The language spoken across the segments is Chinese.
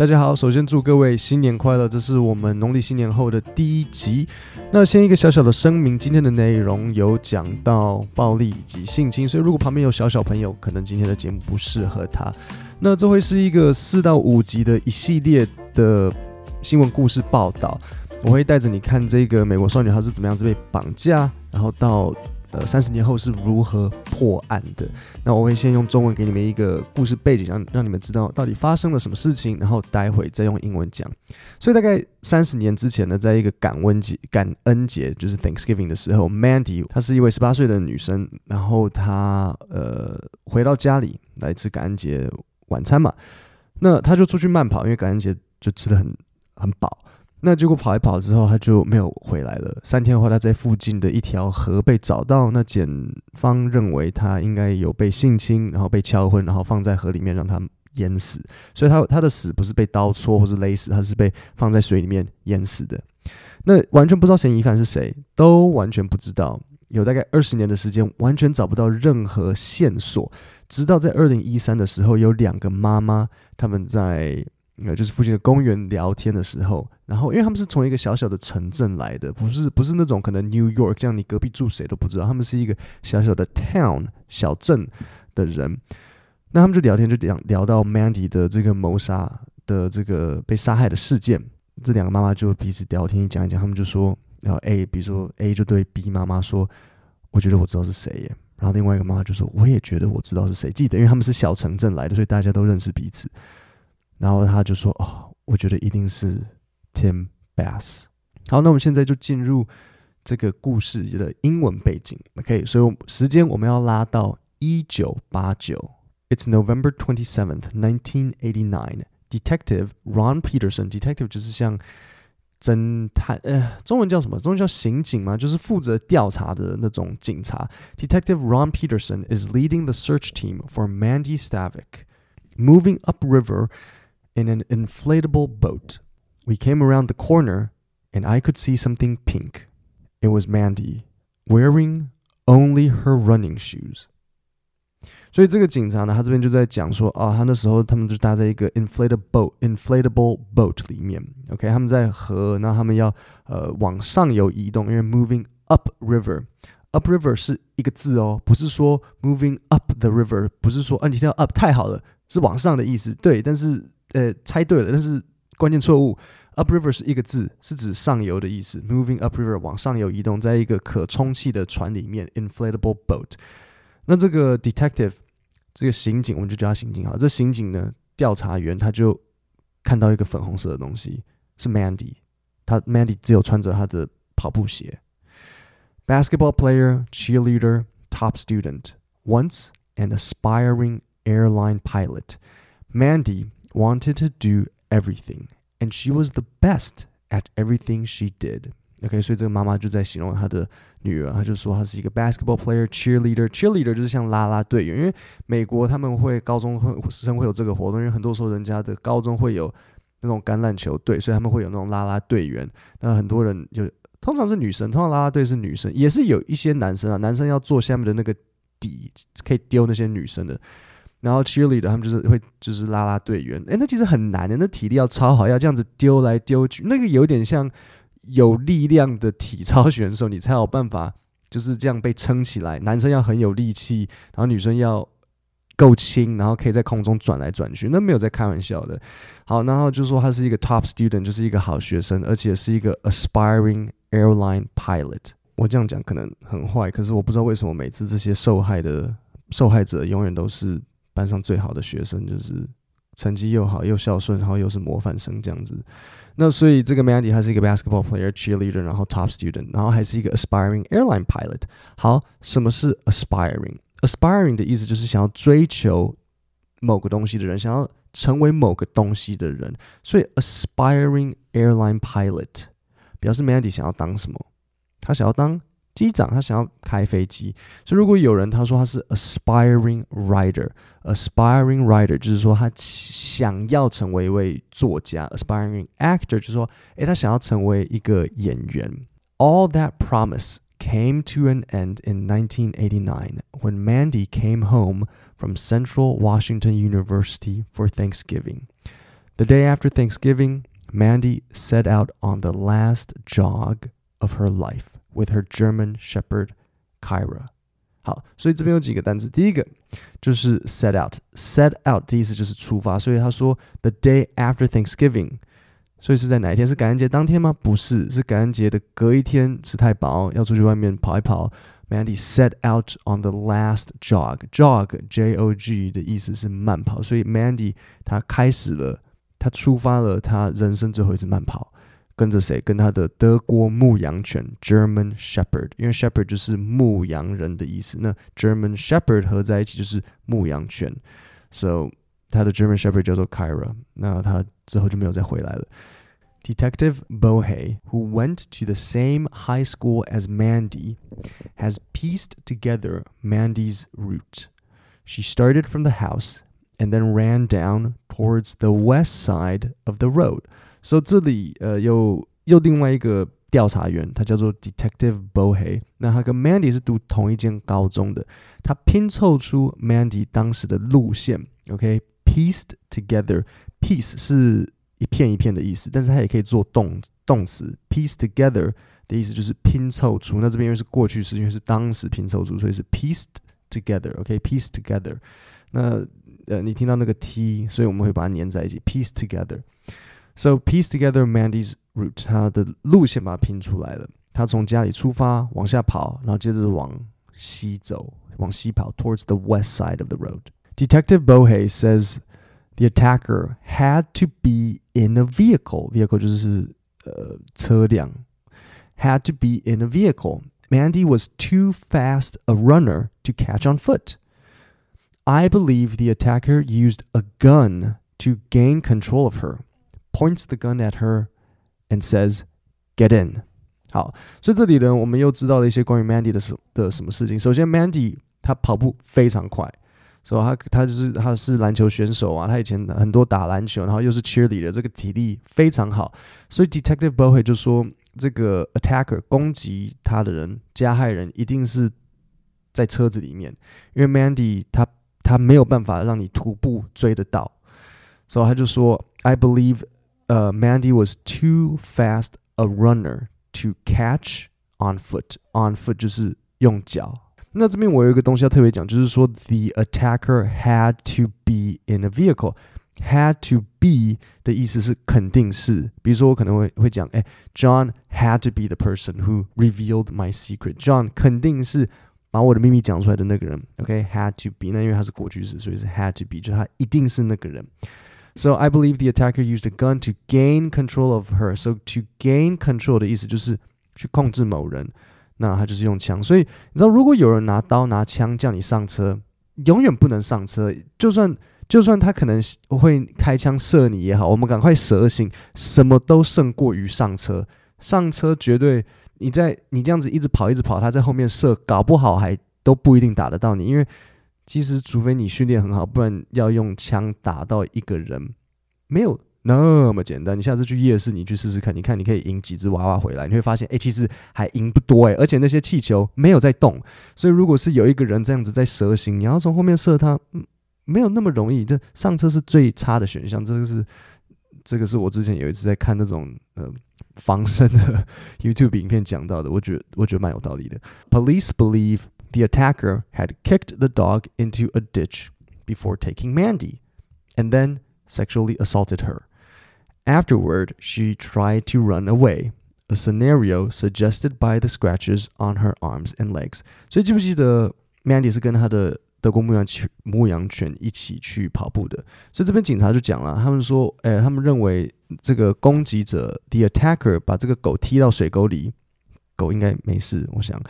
大家好，首先祝各位新年快乐！这是我们农历新年后的第一集。那先一个小小的声明，今天的内容有讲到暴力以及性侵，所以如果旁边有小小朋友，可能今天的节目不适合他。那这会是一个四到五集的一系列的新闻故事报道，我会带着你看这个美国少女她是怎么样子被绑架，然后到。呃，三十年后是如何破案的？那我会先用中文给你们一个故事背景，让让你们知道到底发生了什么事情，然后待会再用英文讲。所以大概三十年之前呢，在一个感恩节，感恩节就是 Thanksgiving 的时候，Mandy 她是一位十八岁的女生，然后她呃回到家里来吃感恩节晚餐嘛，那她就出去慢跑，因为感恩节就吃得很很饱。那结果跑一跑之后，他就没有回来了。三天后，他在附近的一条河被找到。那检方认为他应该有被性侵，然后被敲昏，然后放在河里面让他淹死。所以他他的死不是被刀戳或是勒死，他是被放在水里面淹死的。那完全不知道嫌疑犯是谁，都完全不知道。有大概二十年的时间，完全找不到任何线索。直到在二零一三的时候，有两个妈妈他们在。呃，就是附近的公园聊天的时候，然后因为他们是从一个小小的城镇来的，不是不是那种可能 New York 这样，你隔壁住谁都不知道，他们是一个小小的 town 小镇的人，那他们就聊天，就聊聊到 Mandy 的这个谋杀的这个被杀害的事件，这两个妈妈就彼此聊天讲一讲，他们就说，然后 A，比如说 A 就对 B 妈妈说，我觉得我知道是谁耶，然后另外一个妈妈就说，我也觉得我知道是谁，记得因为他们是小城镇来的，所以大家都认识彼此。然后他就说：“哦，我觉得一定是 Tim Bass。”好，那我们现在就进入这个故事的英文背景。OK，所以时间我们要拉到一九八九。It's November twenty seventh, nineteen eighty nine. Detective Ron Peterson. Detective 就是像侦探，呃，中文叫什么？中文叫刑警吗？就是负责调查的那种警察。Detective Ron Peterson is leading the search team for Mandy Stavik, moving upriver. In an inflatable boat, we came around the corner, and I could see something pink. It was Mandy wearing only her running shoes. 所以这个警察呢，他这边就在讲说，啊，他那时候他们就搭在一个 inflatable boat, inflatable boat 里面，OK，他们在河，那他们要呃往上游移动，因为 moving up river，up river 是一个字哦，不是说 moving up the river，不是说啊，你听到 up 太好了，是往上的意思，对，但是。 呃，猜对了，但是关键错误。Upriver 是一个字，是指上游的意思。Moving upriver 往上游移动，在一个可充气的船里面，inflatable boat。那这个 detective 这个刑警，我们就叫他刑警好。这刑警呢，调查员他就看到一个粉红色的东西，是 Mandy。他 Mandy 只有穿着他的跑步鞋。Basketball player, cheerleader, top student, once an aspiring airline pilot. Mandy Wanted to do everything, and she was the best at everything she did. OK，所以这个妈妈就在形容她的女儿，她就说她是一个 basketball player, cheerleader. Cheerleader 就是像啦啦队员，因为美国他们会高中会生会有这个活动，因为很多时候人家的高中会有那种橄榄球队，所以他们会有那种啦啦队员。那很多人就通常是女生，通常啦啦队是女生，也是有一些男生啊，男生要做下面的那个底，可以丢那些女生的。然后 cheerleader 他们就是会就是啦啦队员，诶，那其实很难的，那体力要超好，要这样子丢来丢去，那个有点像有力量的体操选手，你才有办法就是这样被撑起来。男生要很有力气，然后女生要够轻，然后可以在空中转来转去，那没有在开玩笑的。好，然后就说他是一个 top student，就是一个好学生，而且是一个 aspiring airline pilot。我这样讲可能很坏，可是我不知道为什么每次这些受害的受害者永远都是。班上最好的学生，就是成绩又好又孝顺，然后又是模范生这样子。那所以这个 Mandy 他是一个 basketball player、cheerleader，然后 top student，然后还是一个 aspiring airline pilot。好，什么是 aspiring？aspiring 的意思就是想要追求某个东西的人，想要成为某个东西的人。所以 aspiring airline pilot 表示 Mandy 想要当什么？他想要当。机长他想要开飞机，所以如果有人他说他是 aspiring writer，aspiring writer 就是说他想要成为一位作家，aspiring actor 就是说，诶，他想要成为一个演员。All that promise came to an end in 1989 when Mandy came home from Central Washington University for Thanksgiving. The day after Thanksgiving, Mandy set out on the last jog of her life with her German Shepherd Kyra。好，所以这边有几个单词，第一个就是 set out，set out 的意思就是出发，所以他说 the day after Thanksgiving，所以是在哪一天？是感恩节当天吗？不是，是感恩节的隔一天，吃太饱要出去外面跑一跑。Mandy set out on the last jog，jog，J O G 的意思是慢跑，所以 Mandy 她开始了，她出发了，她人生最后一次慢跑。 跟着谁？跟他的德国牧羊犬 German Shepherd，因为 Shepherd 就是牧羊人的意思。那 German Shepherd 合在一起就是牧羊犬，so 他的 German Shepherd 叫做 Kyra。那他之后就没有再回来了。Detective Bohe, who went to the same high school as Mandy, has pieced together Mandy's route. She started from the house and then ran down towards the west side of the road. 所以这里呃有又另外一个调查员，他叫做 Detective Bohe。那他跟 Mandy 是读同一间高中的，他拼凑出 Mandy 当时的路线。OK，pieced together，piece 是一片一片的意思，但是它也可以做动动词。piece together 的意思就是拼凑出。那这边因为是过去式，因为是当时拼凑出，所以是 pieced together。OK，pieced together。那呃，你听到那个 t，所以我们会把它粘在一起 pieced together。So piece together Mandy's route，他的路线把它拼出来了。他从家里出发，往下跑，然后接着往西走，往西跑，towards the west side of the road. Detective Bohe says the attacker had to be in a vehicle. Vehicle 就是呃车辆。Had to be in a vehicle. Mandy was too fast a runner to catch on foot. I believe the attacker used a gun to gain control of her points the gun at her and says, "Get in." 好，所以这里呢，我们又知道了一些关于 Mandy 的什的什么事情。首先，Mandy 她跑步非常快，所以她她就是她是篮球选手啊，她以前很多打篮球，然后又是 cheerleader，这个体力非常好。所以 Detective Bohe 就说，这个 attacker 攻击他的人，加害人一定是在车子里面，因为 Mandy 她她没有办法让你徒步追得到，所以他就说，I believe。 呃、uh,，Mandy was too fast a runner to catch on foot. On foot 就是用脚。那这边我有一个东西要特别讲，就是说，the attacker had to be in a vehicle. Had to be 的意思是肯定是，比如说我可能会会讲，哎，John had to be the person who revealed my secret. John 肯定是把我的秘密讲出来的那个人。OK，had、okay? to be，那因为他是过去式，所以是 had to be，就他一定是那个人。 So I believe the attacker used a gun to gain control of her. So to gain control 的意思就是去控制某人，那他就是用枪。所以你知道，如果有人拿刀拿枪叫你上车，永远不能上车。就算就算他可能会开枪射你也好，我们赶快蛇行，什么都胜过于上车。上车绝对，你在你这样子一直跑一直跑，他在后面射，搞不好还都不一定打得到你，因为。其实，除非你训练很好，不然要用枪打到一个人，没有那么简单。你下次去夜市，你去试试看，你看你可以赢几只娃娃回来，你会发现，哎，其实还赢不多哎。而且那些气球没有在动，所以如果是有一个人这样子在蛇形，你要从后面射他，嗯，没有那么容易。这上车是最差的选项。这个是，这个是我之前有一次在看那种呃防身的 YouTube 影片讲到的，我觉得我觉得蛮有道理的。Police believe. The attacker had kicked the dog into a ditch before taking Mandy, and then sexually assaulted her. Afterward, she tried to run away, a scenario suggested by the scratches on her arms and legs. 所以记不记得 Mandy 是跟他的德国牧羊犬牧羊犬一起去跑步的？所以这边警察就讲了，他们说，哎，他们认为这个攻击者 the attacker 把这个狗踢到水沟里，狗应该没事，我想。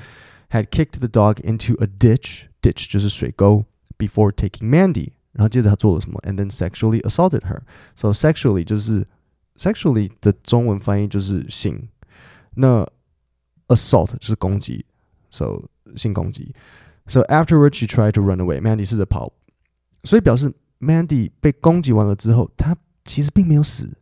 had kicked the dog into a ditch. Ditch 就是水沟 before taking Mandy，然后接着他做了什么？And then sexually assaulted her. So sexually 就是 sexually 的中文翻译就是性，那 assault 就是攻击，so 性攻击。So afterwards she tried to run away. Mandy 试着跑，所以表示 Mandy 被攻击完了之后，她其实并没有死。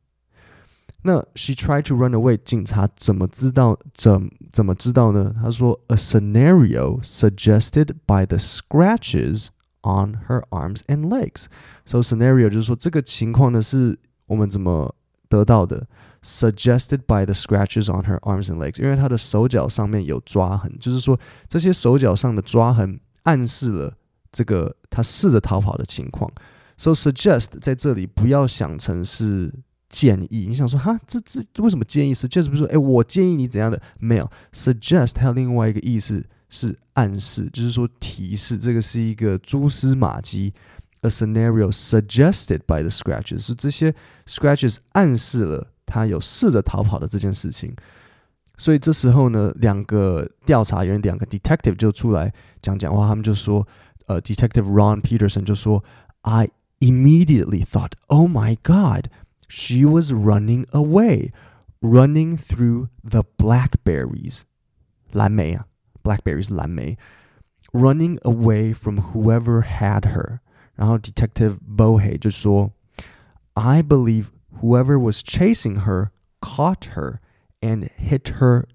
那 she tried to run away，警察怎么知道？怎 怎么知道呢？他说，a scenario suggested by the scratches on her arms and legs。So scenario 就是说这个情况呢是 我们怎么得到的？Suggested by the scratches on her arms and legs，因为她的手脚上面有抓痕，就是说这些手脚上的抓痕暗示了这个她试着逃跑的情况。So suggest 在这里不要想成是 建议，你想说哈，这这为什么建议？Suggest 不是说，诶，我建议你怎样的？没有，suggest 它有另外一个意思是暗示，就是说提示，这个是一个蛛丝马迹。A scenario suggested by the scratches，是这些 scratches 暗示了他有试着逃跑的这件事情。所以这时候呢，两个调查员，两个 detective 就出来讲讲话，他们就说，呃，detective Ron Peterson 就说，I immediately thought, oh my God, she was running away, running through the blackberries，蓝莓啊，blackberries 蓝莓，running away from whoever had her。然后 Detective Bohe 就说：“I believe whoever was chasing her caught her and hit her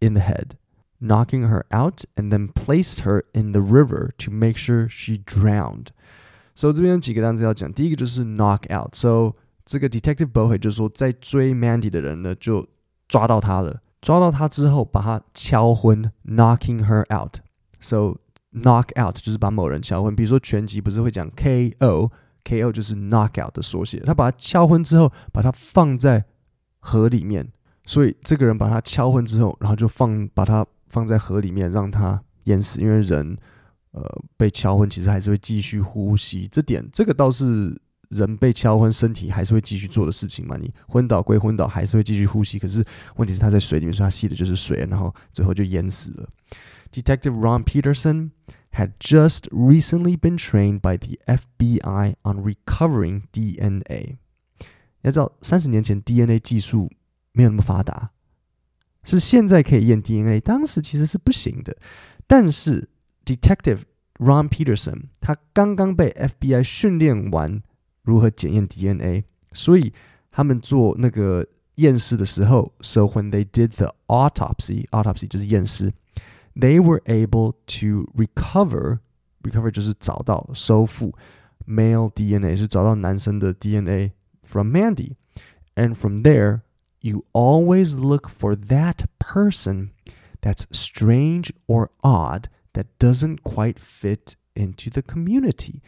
in the head, knocking her out, and then placed her in the river to make sure she drowned.” So 这边有几个单词要讲，第一个就是 knock out。So 这个 Detective Bohe 就说，在追 Mandy 的人呢，就抓到她了，抓到她之后把她敲昏，knocking her out。So Knock out 就是把某人敲昏，比如说拳击不是会讲 KO，KO 就是 knock out 的缩写。他把他敲昏之后，把他放在河里面，所以这个人把他敲昏之后，然后就放把他放在河里面，让他淹死。因为人呃被敲昏，其实还是会继续呼吸。这点这个倒是人被敲昏，身体还是会继续做的事情嘛。你昏倒归昏倒，还是会继续呼吸。可是问题是他在水里面，所以他吸的就是水，然后最后就淹死了。Detective Ron Peterson had just recently been trained by the FBI on recovering DNA。要知道，三十年前 DNA 技术没有那么发达，是现在可以验 DNA，当时其实是不行的。但是 Detective Ron Peterson 他刚刚被 FBI 训练完如何检验 DNA，所以他们做那个验尸的时候，So when they did the autopsy，autopsy 就是验尸。They were able to recover, recover 就是找到、收复 male DNA，是找到男生的 DNA from Mandy. And from there, you always look for that person that's strange or odd that doesn't quite fit into the community.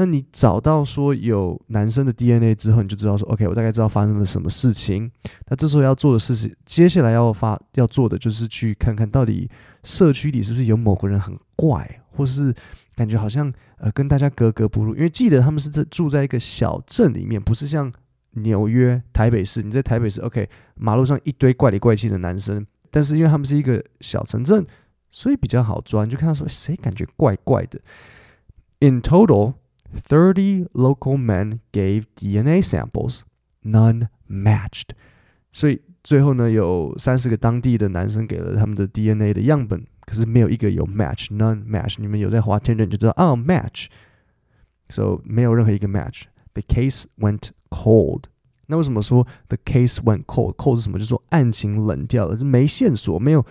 那你找到说有男生的 DNA 之后，你就知道说，OK，我大概知道发生了什么事情。那这时候要做的事情，接下来要发要做的就是去看看到底社区里是不是有某个人很怪，或是感觉好像呃跟大家格格不入。因为记得他们是在住在一个小镇里面，不是像纽约、台北市。你在台北市，OK，马路上一堆怪里怪气的男生，但是因为他们是一个小城镇，所以比较好抓。你就看到说谁感觉怪怪的。In total. Thirty local men gave DNA samples, none matched. 所以最后呢，有三十个当地的男生给了他们的 DNA 的样本，可是没有一个有 match, none match。你们有在滑 Tinder 就知道啊、oh,，match。So 没有任何一个 match。The case went cold。那为什么说 the case went cold? Cold 是什么？就是说案情冷掉了，就没线索，没有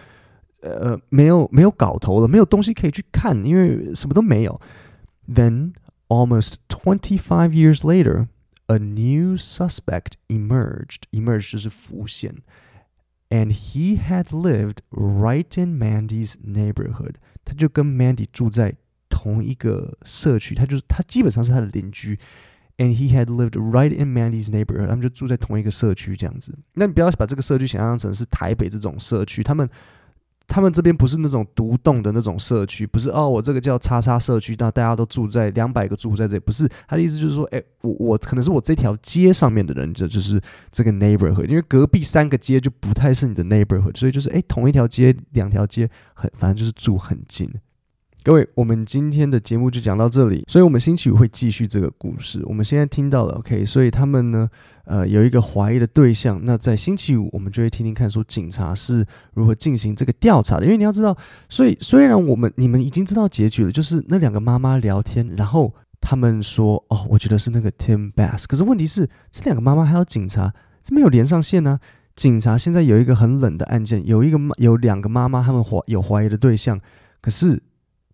呃，没有没有搞头了，没有东西可以去看，因为什么都没有。Then Almost twenty-five years later, a new suspect emerged. Emerged 就是浮现，and he had lived right in Mandy's neighborhood. 他就跟 Mandy 住在同一个社区，他就是他基本上是他的邻居。And he had lived right in Mandy's neighborhood. 他们就住在同一个社区这样子。那你不要把这个社区想象成是台北这种社区，他们。 他们这边不是那种独栋的那种社区，不是哦，我这个叫叉叉社区，那大家都住在两百个住在这里，不是他的意思就是说，哎，我我可能是我这条街上面的人，这就，就是这个 neighborhood，因为隔壁三个街就不太是你的 neighborhood，所以就是哎，同一条街两条街很，反正就是住很近。各位，我们今天的节目就讲到这里，所以我们星期五会继续这个故事。我们现在听到了，OK，所以他们呢，呃，有一个怀疑的对象。那在星期五，我们就会听听看，说警察是如何进行这个调查的。因为你要知道，所以虽然我们你们已经知道结局了，就是那两个妈妈聊天，然后他们说，哦，我觉得是那个 Tim Bass。可是问题是，这两个妈妈还有警察，这没有连上线呢、警察现在有一个很冷的案件，有一个，有两个妈妈，他们怀有怀疑的对象，可是。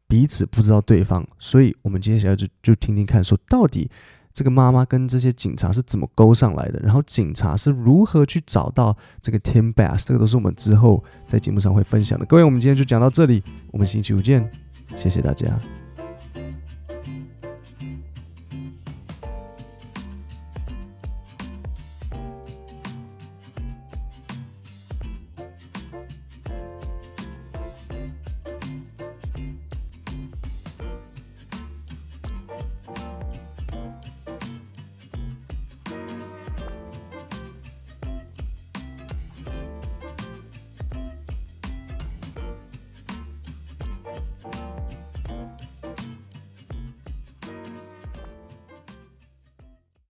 彼此不知道对方，所以我们接下来就就听听看，说到底这个妈妈跟这些警察是怎么勾上来的，然后警察是如何去找到这个 Tim Bass，这个都是我们之后在节目上会分享的。各位，我们今天就讲到这里，我们星期五见，谢谢大家。